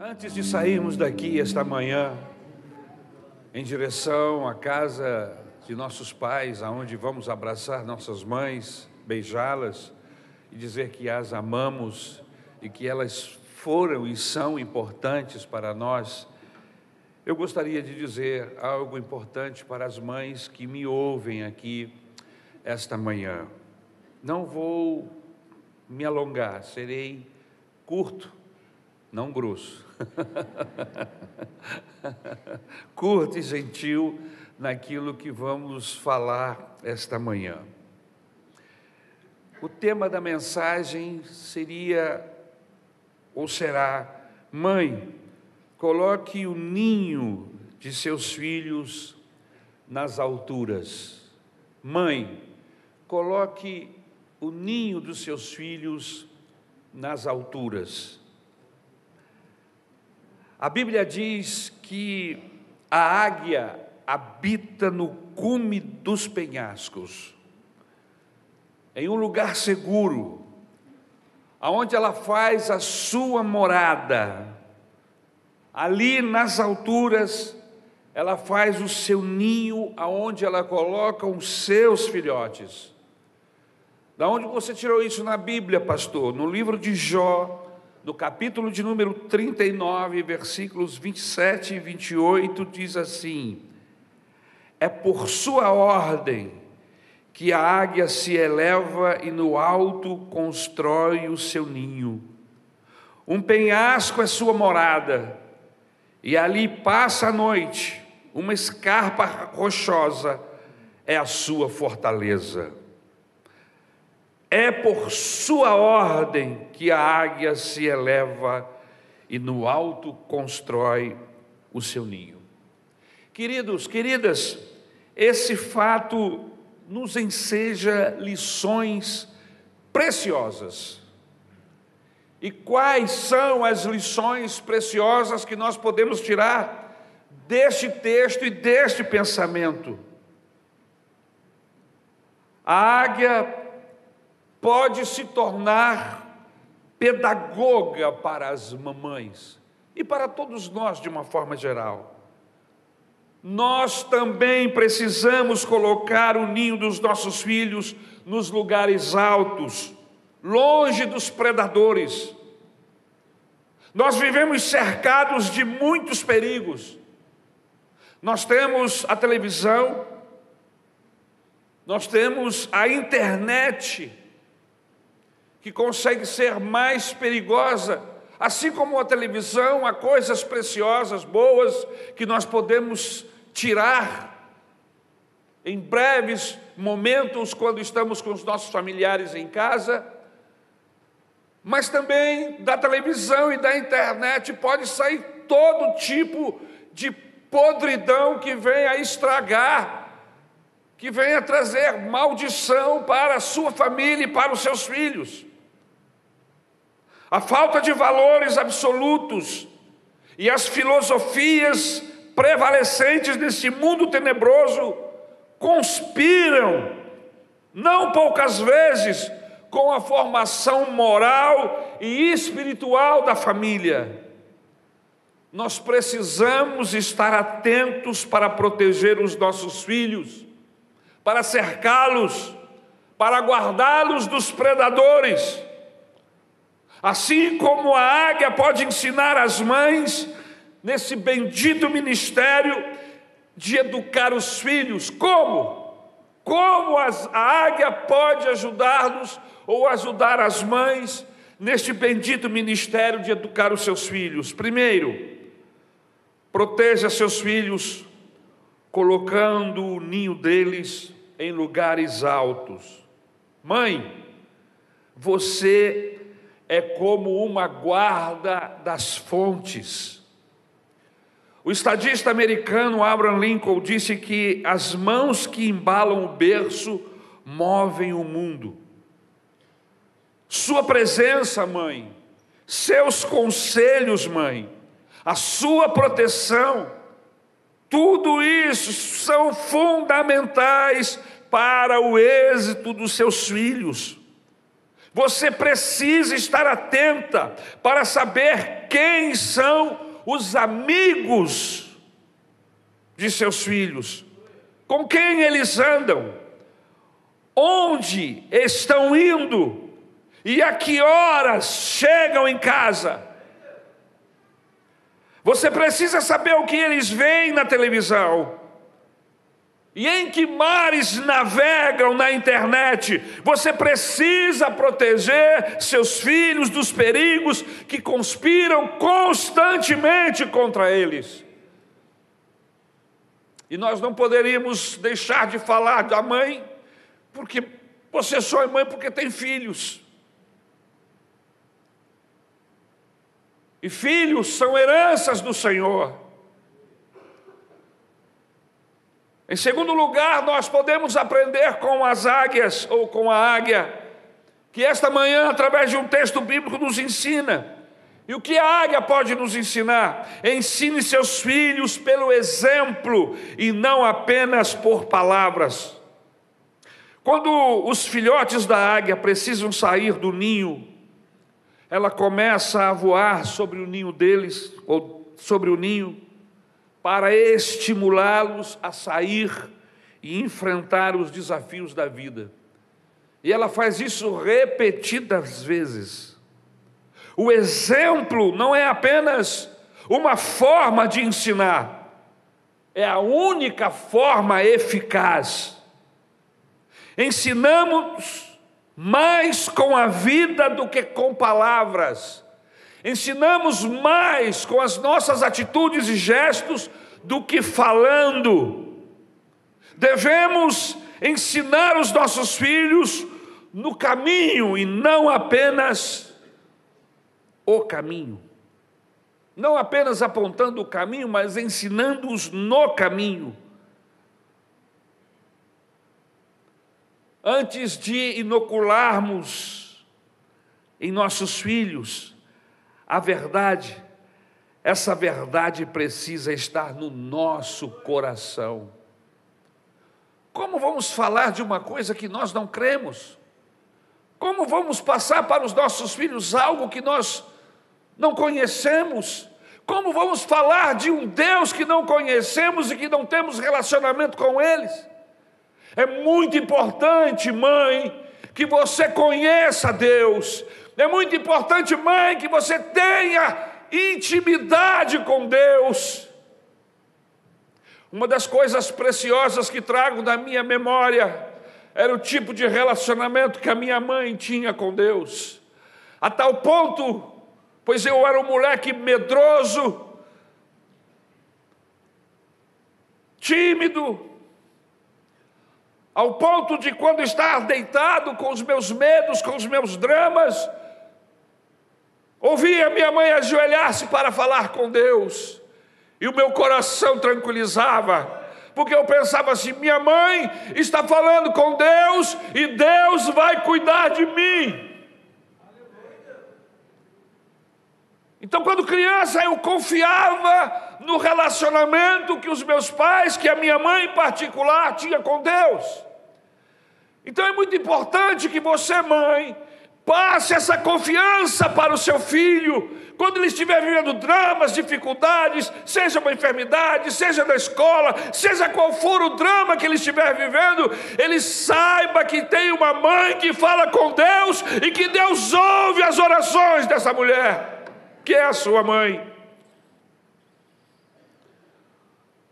Antes de sairmos daqui esta manhã, em direção à casa de nossos pais, aonde vamos abraçar nossas mães, beijá-las e dizer que as amamos e que elas foram e são importantes para nós, eu gostaria de dizer algo importante para as mães que me ouvem aqui esta manhã. Não vou me alongar, serei curto, não grosso. Curto e gentil naquilo que vamos falar esta manhã. O tema da mensagem seria, ou será, mãe, coloque o ninho de seus filhos nas alturas. Mãe, coloque o ninho dos seus filhos nas alturas. A Bíblia diz que a águia habita no cume dos penhascos, em um lugar seguro, aonde ela faz a sua morada. Ali nas alturas, ela faz o seu ninho, aonde ela coloca os seus filhotes. Da onde você tirou isso na Bíblia, pastor? No livro de Jó, no capítulo de número 39, versículos 27 e 28, diz assim: É por sua ordem que a águia se eleva e no alto constrói o seu ninho. Um penhasco é sua morada, e ali passa a noite, uma escarpa rochosa é a sua fortaleza. É por sua ordem que a águia se eleva e no alto constrói o seu ninho. Queridos, queridas, esse fato nos enseja lições preciosas. E quais são as lições preciosas que nós podemos tirar deste texto e deste pensamento? A águia pode se tornar pedagoga para as mamães e para todos nós de uma forma geral. Nós também precisamos colocar o ninho dos nossos filhos nos lugares altos, longe dos predadores. Nós vivemos cercados de muitos perigos. Nós temos a televisão, nós temos a internet, que consegue ser mais perigosa. Assim como a televisão, há coisas preciosas, boas, que nós podemos tirar em breves momentos quando estamos com os nossos familiares em casa. Mas também da televisão e da internet pode sair todo tipo de podridão que venha estragar, que venha trazer maldição para a sua família e para os seus filhos. A falta de valores absolutos e as filosofias prevalecentes nesse mundo tenebroso conspiram, não poucas vezes, com a formação moral e espiritual da família. Nós precisamos estar atentos para proteger os nossos filhos, para cercá-los, para guardá-los dos predadores Assim como a águia pode ensinar as mães nesse bendito ministério de educar os filhos, como? Como as, a águia pode ajudar-nos ou ajudar as mães neste bendito ministério de educar os seus filhos? Primeiro, proteja seus filhos colocando o ninho deles em lugares altos. Mãe, você é como uma guarda das fontes. O estadista americano Abraham Lincoln disse que as mãos que embalam o berço movem o mundo. Sua presença, mãe, seus conselhos, mãe, a sua proteção, tudo isso são fundamentais para o êxito dos seus filhos. Você precisa estar atenta para saber quem são os amigos de seus filhos, com quem eles andam, onde estão indo e a que horas chegam em casa. Você precisa saber o que eles veem na televisão. E em que mares navegam na internet? Você precisa proteger seus filhos dos perigos que conspiram constantemente contra eles. E nós não poderíamos deixar de falar da mãe, porque você só é mãe porque tem filhos. E filhos são heranças do Senhor. Em segundo lugar, nós podemos aprender com as águias ou com a águia, que esta manhã, através de um texto bíblico, nos ensina. E o que a águia pode nos ensinar? Ensine seus filhos pelo exemplo e não apenas por palavras. Quando os filhotes da águia precisam sair do ninho, ela começa a voar sobre o ninho deles, ou sobre o ninho, para estimulá-los a sair e enfrentar os desafios da vida. E ela faz isso repetidas vezes. O exemplo não é apenas uma forma de ensinar, é a única forma eficaz. Ensinamos mais com a vida do que com palavras. Ensinamos mais com as nossas atitudes e gestos do que falando. Devemos ensinar os nossos filhos no caminho e não apenas o caminho. Não apenas apontando o caminho, mas ensinando-os no caminho. antes de inocularmos em nossos filhos a verdade, essa verdade precisa estar no nosso coração. Como vamos falar de uma coisa que nós não cremos? Como vamos passar para os nossos filhos algo que nós não conhecemos? Como vamos falar de um Deus que não conhecemos e que não temos relacionamento com eles? É muito importante, mãe, que você conheça Deus. É muito importante, mãe, que você tenha intimidade com Deus. Uma das coisas preciosas que trago da minha memória era o tipo de relacionamento que a minha mãe tinha com Deus. A tal ponto, pois eu era um moleque medroso, tímido, ao ponto de quando estar deitado com os meus medos, com os meus dramas, ouvir a minha mãe ajoelhar-se para falar com Deus, e o meu coração tranquilizava, porque eu pensava assim: minha mãe está falando com Deus e Deus vai cuidar de mim. Então, quando criança, eu confiava no relacionamento que os meus pais, que a minha mãe em particular, tinha com Deus. Então é muito importante que você, mãe, passe essa confiança para o seu filho, quando ele estiver vivendo dramas, dificuldades, seja uma enfermidade, seja na escola, seja qual for o drama que ele estiver vivendo, ele saiba que tem uma mãe que fala com Deus e que Deus ouve as orações dessa mulher, que é a sua mãe.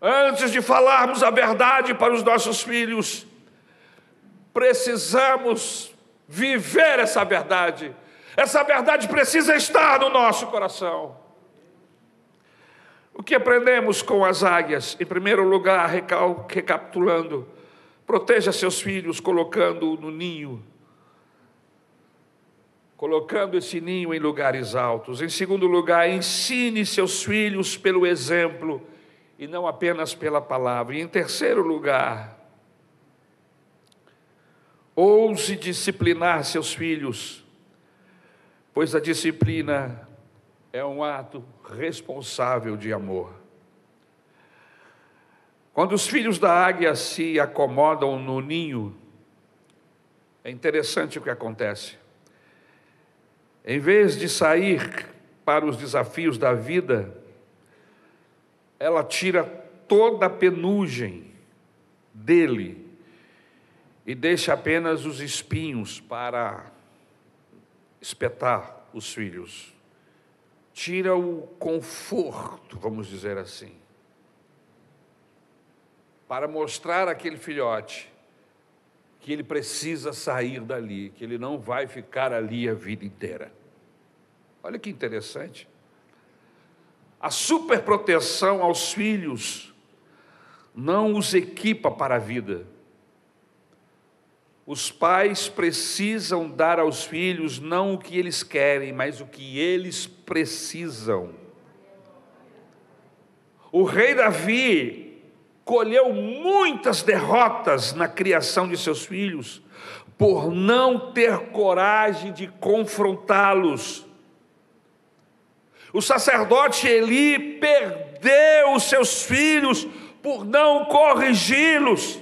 Antes de falarmos a verdade para os nossos filhos, precisamos viver essa verdade. Essa verdade precisa estar no nosso coração. O que aprendemos com as águias? Em primeiro lugar, recapitulando, proteja seus filhos colocando no ninho, colocando esse ninho em lugares altos. Em segundo lugar, ensine seus filhos pelo exemplo e não apenas pela palavra. E em terceiro lugar, Ouse disciplinar seus filhos, pois a disciplina é um ato responsável de amor. Quando os filhos da águia se acomodam no ninho, é interessante o que acontece. Em vez de sair para os desafios da vida, ela tira toda a penugem dele e deixa apenas os espinhos para espetar os filhos. Tira o conforto, vamos dizer assim, para mostrar àquele filhote que ele precisa sair dali, que ele não vai ficar ali a vida inteira. Olha que interessante. A superproteção aos filhos não os equipa para a vida. Os pais precisam dar aos filhos não o que eles querem, mas o que eles precisam. O rei Davi colheu muitas derrotas na criação de seus filhos, por não ter coragem de confrontá-los. O sacerdote Eli perdeu os seus filhos por não corrigi-los.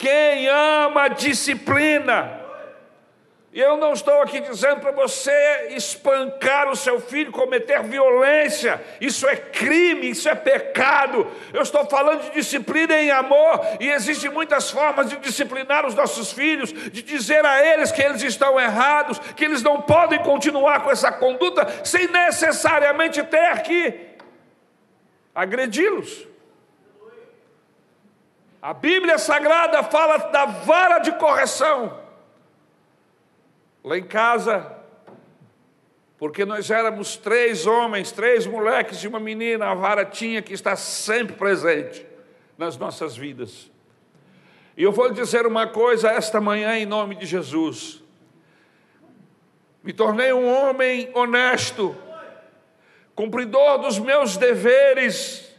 Quem ama disciplina. Eu não estou aqui dizendo para você espancar o seu filho, cometer violência, isso é crime, isso é pecado. Eu estou falando de disciplina em amor, e existem muitas formas de disciplinar os nossos filhos, de dizer a eles que eles estão errados, que eles não podem continuar com essa conduta sem necessariamente ter que agredi-los. A Bíblia Sagrada fala da vara de correção. Lá em casa, porque nós éramos três homens, três moleques e uma menina, a vara tinha que estar sempre presente nas nossas vidas. E eu vou dizer uma coisa esta manhã em nome de Jesus. Me tornei um homem honesto, cumpridor dos meus deveres,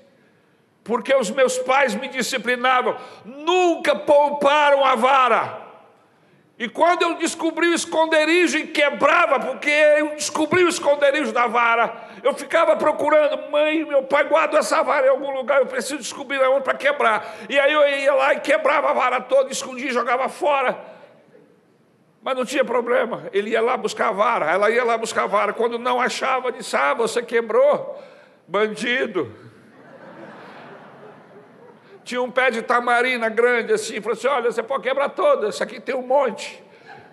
porque os meus pais me disciplinavam, nunca pouparam a vara. E quando eu descobri o esconderijo e quebrava, porque eu descobri o esconderijo da vara, eu ficava procurando, mãe, meu pai guarda essa vara em algum lugar, eu preciso descobrir onde para quebrar. E aí eu ia lá e quebrava a vara toda, escondia e jogava fora. Mas não tinha problema, ele ia lá buscar a vara, ela ia lá buscar a vara. Quando não achava, disse: Ah, você quebrou, bandido tinha um pé de tamarina grande assim, falou assim: olha, você pode quebrar toda, esse aqui tem um monte.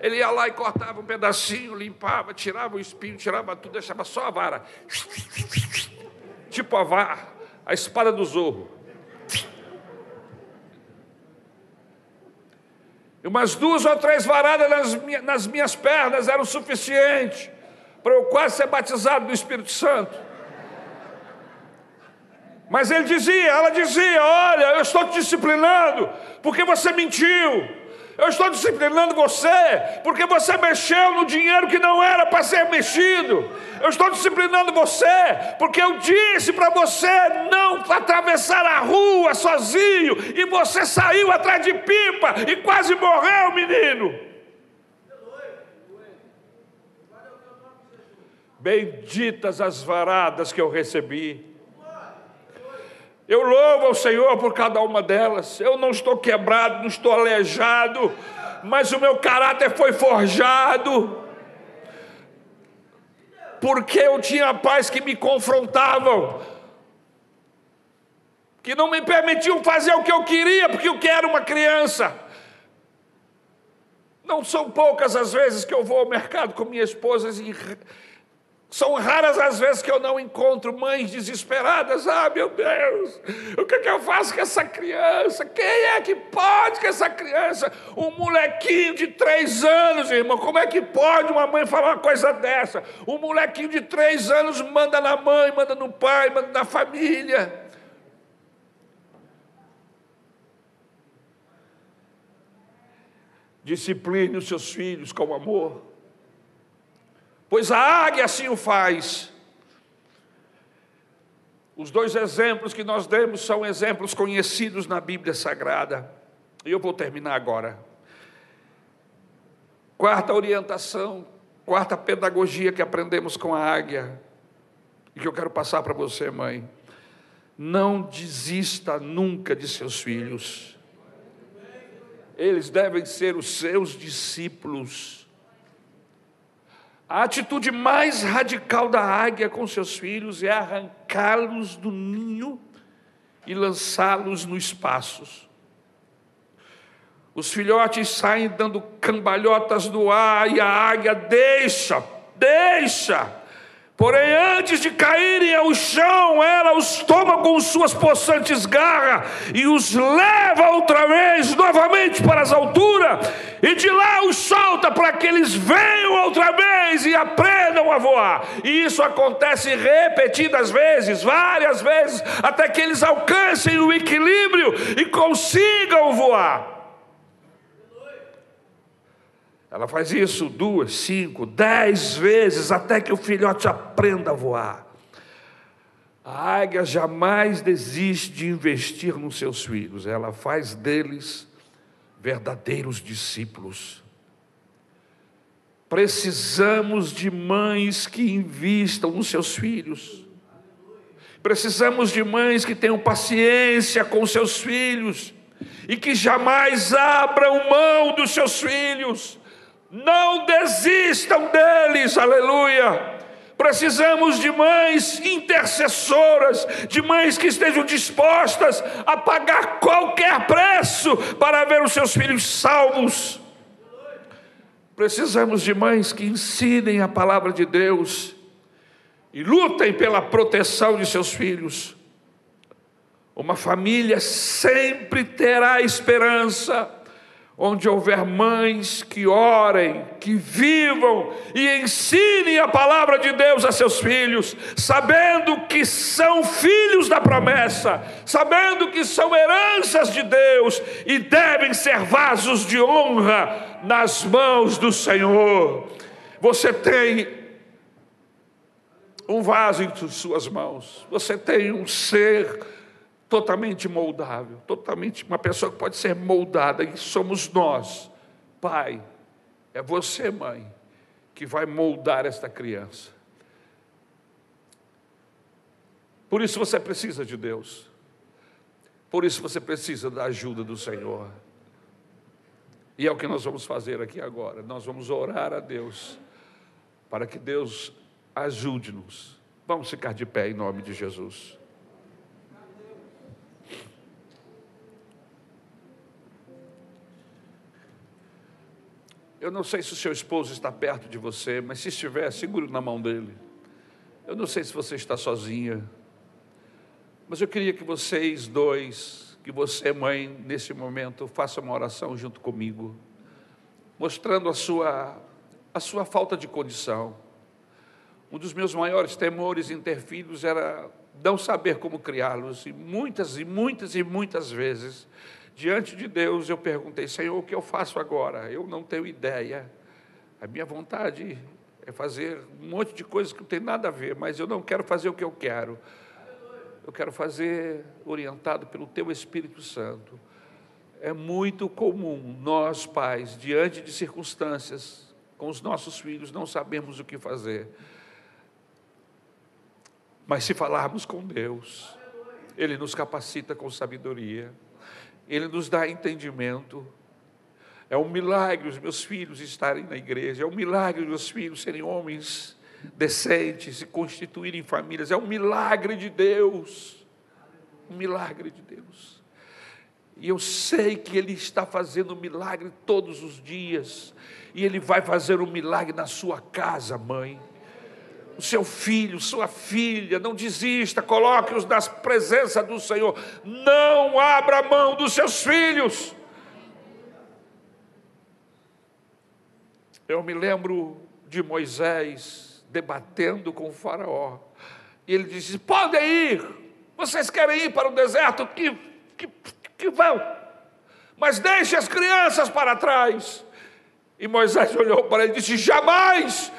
Ele ia lá e cortava um pedacinho, limpava, tirava o espinho, tirava tudo, deixava só a vara. Tipo a vara, a espada do zorro. Umas duas ou três varadas nas minhas, nas minhas pernas eram suficiente para eu quase ser batizado do Espírito Santo. Mas ele dizia, ela dizia: Olha, eu estou te disciplinando porque você mentiu. Eu estou disciplinando você porque você mexeu no dinheiro que não era para ser mexido. Eu estou disciplinando você porque eu disse para você não atravessar a rua sozinho e você saiu atrás de pipa e quase morreu, menino. Benditas as varadas que eu recebi. Eu louvo ao Senhor por cada uma delas. Eu não estou quebrado, não estou aleijado, mas o meu caráter foi forjado. Porque eu tinha pais que me confrontavam, que não me permitiam fazer o que eu queria, porque eu quero uma criança. Não são poucas as vezes que eu vou ao mercado com minha esposa e são raras as vezes que eu não encontro mães desesperadas. Ah, meu Deus, o que, é que eu faço com essa criança? Quem é que pode com essa criança? Um molequinho de três anos, irmão. Como é que pode uma mãe falar uma coisa dessa? Um molequinho de três anos manda na mãe, manda no pai, manda na família. Discipline os seus filhos com amor pois a águia assim o faz. Os dois exemplos que nós demos são exemplos conhecidos na Bíblia Sagrada. E eu vou terminar agora. Quarta orientação, quarta pedagogia que aprendemos com a águia, e que eu quero passar para você, mãe. Não desista nunca de seus filhos. Eles devem ser os seus discípulos. A atitude mais radical da águia com seus filhos é arrancá-los do ninho e lançá-los no espaços. Os filhotes saem dando cambalhotas no ar e a águia deixa, deixa Porém, antes de caírem ao chão, ela os toma com suas possantes garras e os leva outra vez, novamente para as alturas, e de lá os solta para que eles venham outra vez e aprendam a voar. E isso acontece repetidas vezes, várias vezes, até que eles alcancem o equilíbrio e consigam voar. Ela faz isso duas, cinco, dez vezes até que o filhote aprenda a voar. A águia jamais desiste de investir nos seus filhos, ela faz deles verdadeiros discípulos. Precisamos de mães que invistam nos seus filhos. Precisamos de mães que tenham paciência com seus filhos e que jamais abram mão dos seus filhos. Não desistam deles, aleluia. Precisamos de mães intercessoras, de mães que estejam dispostas a pagar qualquer preço para ver os seus filhos salvos. Precisamos de mães que ensinem a palavra de Deus e lutem pela proteção de seus filhos. Uma família sempre terá esperança onde houver mães que orem, que vivam e ensinem a palavra de Deus a seus filhos, sabendo que são filhos da promessa, sabendo que são heranças de Deus e devem ser vasos de honra nas mãos do Senhor. Você tem um vaso em suas mãos, você tem um ser totalmente moldável, totalmente uma pessoa que pode ser moldada, e somos nós, pai, é você, mãe, que vai moldar esta criança. Por isso você precisa de Deus. Por isso você precisa da ajuda do Senhor. E é o que nós vamos fazer aqui agora. Nós vamos orar a Deus para que Deus ajude-nos. Vamos ficar de pé em nome de Jesus. Eu não sei se o seu esposo está perto de você, mas se estiver, segure na mão dele. Eu não sei se você está sozinha, mas eu queria que vocês dois, que você, mãe, nesse momento, faça uma oração junto comigo, mostrando a sua, a sua falta de condição. Um dos meus maiores temores em ter filhos era não saber como criá-los, e muitas e muitas e muitas vezes diante de Deus, eu perguntei, Senhor, o que eu faço agora? Eu não tenho ideia. A minha vontade é fazer um monte de coisas que não tem nada a ver, mas eu não quero fazer o que eu quero. Eu quero fazer orientado pelo Teu Espírito Santo. É muito comum nós, pais, diante de circunstâncias, com os nossos filhos, não sabemos o que fazer. Mas se falarmos com Deus, Ele nos capacita com sabedoria. Ele nos dá entendimento. É um milagre os meus filhos estarem na igreja, é um milagre os meus filhos serem homens decentes, se constituírem famílias, é um milagre de Deus. Um milagre de Deus. E eu sei que Ele está fazendo um milagre todos os dias, e Ele vai fazer um milagre na sua casa, mãe o seu filho, sua filha, não desista, coloque-os na presença do Senhor, não abra mão dos seus filhos. Eu me lembro de Moisés debatendo com o Faraó, e ele disse: Podem ir, vocês querem ir para o deserto, que, que, que vão, mas deixe as crianças para trás. E Moisés olhou para ele e disse: Jamais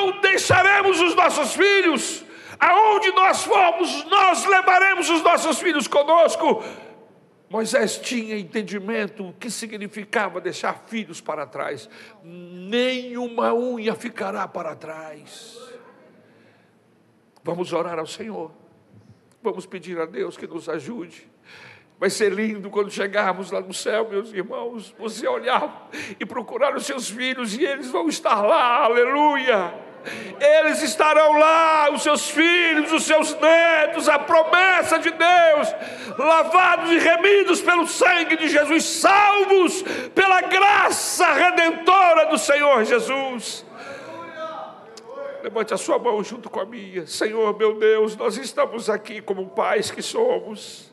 não deixaremos os nossos filhos, aonde nós formos, nós levaremos os nossos filhos conosco. Moisés tinha entendimento o que significava deixar filhos para trás, nenhuma unha ficará para trás. Vamos orar ao Senhor, vamos pedir a Deus que nos ajude, Vai ser lindo quando chegarmos lá no céu, meus irmãos, você olhar e procurar os seus filhos e eles vão estar lá, aleluia. Eles estarão lá, os seus filhos, os seus netos, a promessa de Deus, lavados e remidos pelo sangue de Jesus, salvos pela graça redentora do Senhor Jesus. Levante a sua mão junto com a minha. Senhor, meu Deus, nós estamos aqui como pais que somos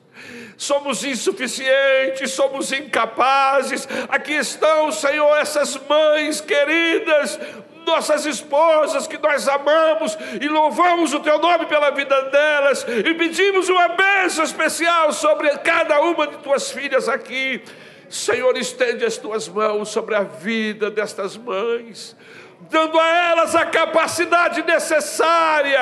somos insuficientes, somos incapazes. Aqui estão, Senhor, essas mães queridas, nossas esposas que nós amamos e louvamos o teu nome pela vida delas e pedimos uma bênção especial sobre cada uma de tuas filhas aqui. Senhor, estende as tuas mãos sobre a vida destas mães dando a elas a capacidade necessária,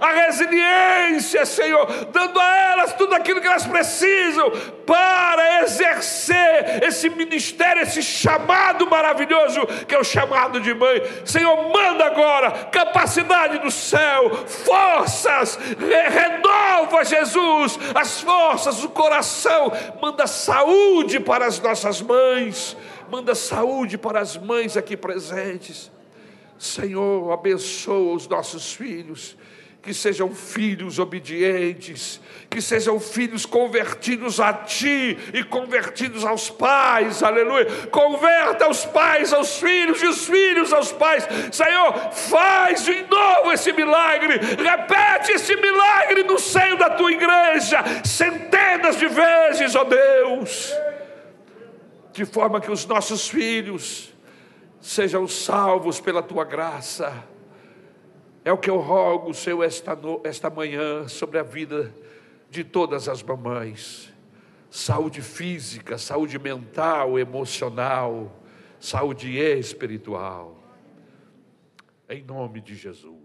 a resiliência, Senhor, dando a elas tudo aquilo que elas precisam para exercer esse ministério, esse chamado maravilhoso que é o chamado de mãe. Senhor, manda agora capacidade do céu, forças, renova, Jesus, as forças, o coração, manda saúde para as nossas mães. Manda saúde para as mães aqui presentes. Senhor, abençoa os nossos filhos, que sejam filhos obedientes, que sejam filhos convertidos a Ti e convertidos aos pais, aleluia. Converta os pais aos filhos e os filhos aos pais. Senhor, faz de novo esse milagre, repete esse milagre no seio da Tua igreja, centenas de vezes, ó Deus, de forma que os nossos filhos, sejam salvos pela tua graça. É o que eu rogo, Senhor, esta, no, esta manhã sobre a vida de todas as mamães. Saúde física, saúde mental, emocional, saúde espiritual. Em nome de Jesus.